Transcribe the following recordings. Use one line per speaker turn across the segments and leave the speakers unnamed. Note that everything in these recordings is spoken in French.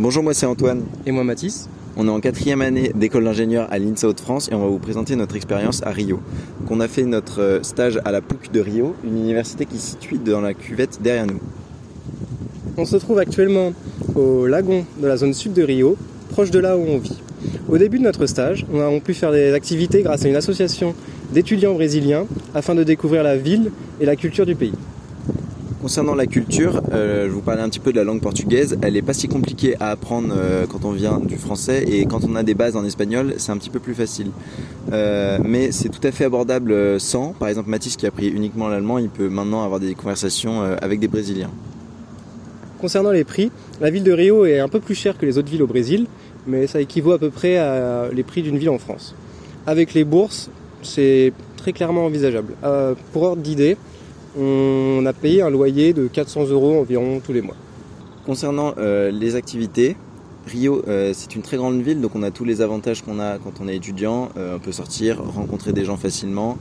Bonjour, moi c'est Antoine.
Et moi Mathis.
On est en quatrième année d'école d'ingénieur à l'INSA Hauts-de-France et on va vous présenter notre expérience à Rio. Donc on a fait notre euh, stage à la POUC de Rio, une université qui se situe dans la cuvette derrière nous.
On se trouve actuellement au lagon de la zone sud de Rio, proche de là où on vit. Au début de notre stage, on a pu faire des activités grâce à une association d'étudiants brésiliens afin de découvrir la ville et la culture du pays.
Concernant la culture, euh, je vous parlais un petit peu de la langue portugaise. Elle n'est pas si compliquée à apprendre euh, quand on vient du français et quand on a des bases en espagnol, c'est un petit peu plus facile. Euh, mais c'est tout à fait abordable sans. Par exemple, Mathis qui a appris uniquement l'allemand, il peut maintenant avoir des conversations avec des Brésiliens.
Concernant les prix, la ville de Rio est un peu plus chère que les autres villes au Brésil, mais ça équivaut à peu près à les prix d'une ville en France. Avec les bourses, c'est très clairement envisageable. pour ordre d'idée, on a payé un loyer de 400 euros environ tous les mois.
Concernant euh, les activités, Rio, euh, c'est une très grande ville, donc on a tous les avantages qu'on a quand on est étudiant. Euh, on peut sortir, rencontrer des gens facilement.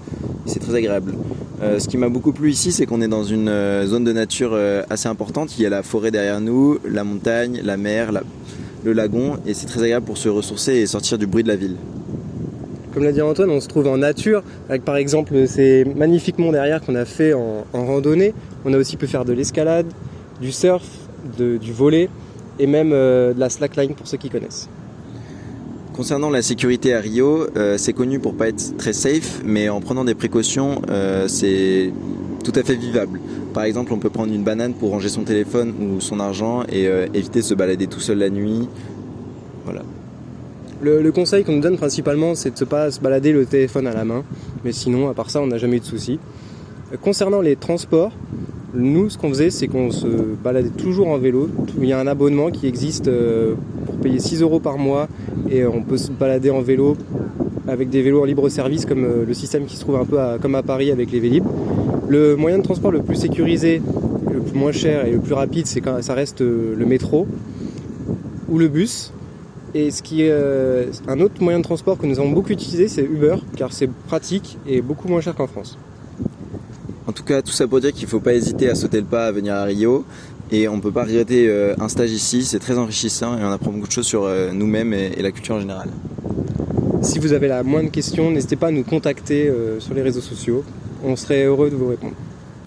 C'est très agréable. ce qui m'a beaucoup plu ici, c'est qu'on est dans une zone de nature assez importante. Il y a la forêt derrière nous, la montagne, la mer, le lagon, et c'est très agréable pour se ressourcer et sortir du bruit de la ville.
Comme l'a dit Antoine, on se trouve en nature, avec par exemple ces magnifiques monts derrière qu'on a fait en, randonnée. On a aussi pu faire de l'escalade, du surf, du volet et même euh, de la slackline pour ceux qui connaissent.
Concernant la sécurité à Rio, euh, c'est connu pour pas être très safe, mais en prenant des précautions, euh, c'est tout à fait vivable. Par exemple, on peut prendre une banane pour ranger son téléphone ou son argent et éviter de se balader tout seul la nuit. Voilà.
Le, conseil qu'on nous donne principalement, c'est de ne pas se balader le téléphone à la main. Mais sinon, à part ça, on n'a jamais eu de soucis. Euh, concernant les transports, nous, ce qu'on faisait, c'est qu'on se baladait toujours en vélo. Il y a un abonnement qui existe euh, pour payer 6 euros par mois et on peut se balader en vélo avec des vélos en libre service comme euh, le système qui se trouve un peu comme à Paris avec les Vélib. Le moyen de transport le plus sécurisé, le moins cher et le plus rapide, c'est quand ça reste le métro ou le bus. Et ce qui est euh, un autre moyen de transport que nous avons beaucoup utilisé, c'est Uber, car c'est pratique et beaucoup moins cher qu'en France.
En tout cas, tout ça pour dire qu'il ne faut pas hésiter à sauter le pas à venir à Rio. Et on ne peut pas regretter euh, un stage ici, c'est très enrichissant et on apprend beaucoup de choses sur euh, nous-mêmes et la culture en général.
Si vous avez la moindre question, n'hésitez pas à nous contacter sur les réseaux sociaux. On serait heureux de vous répondre.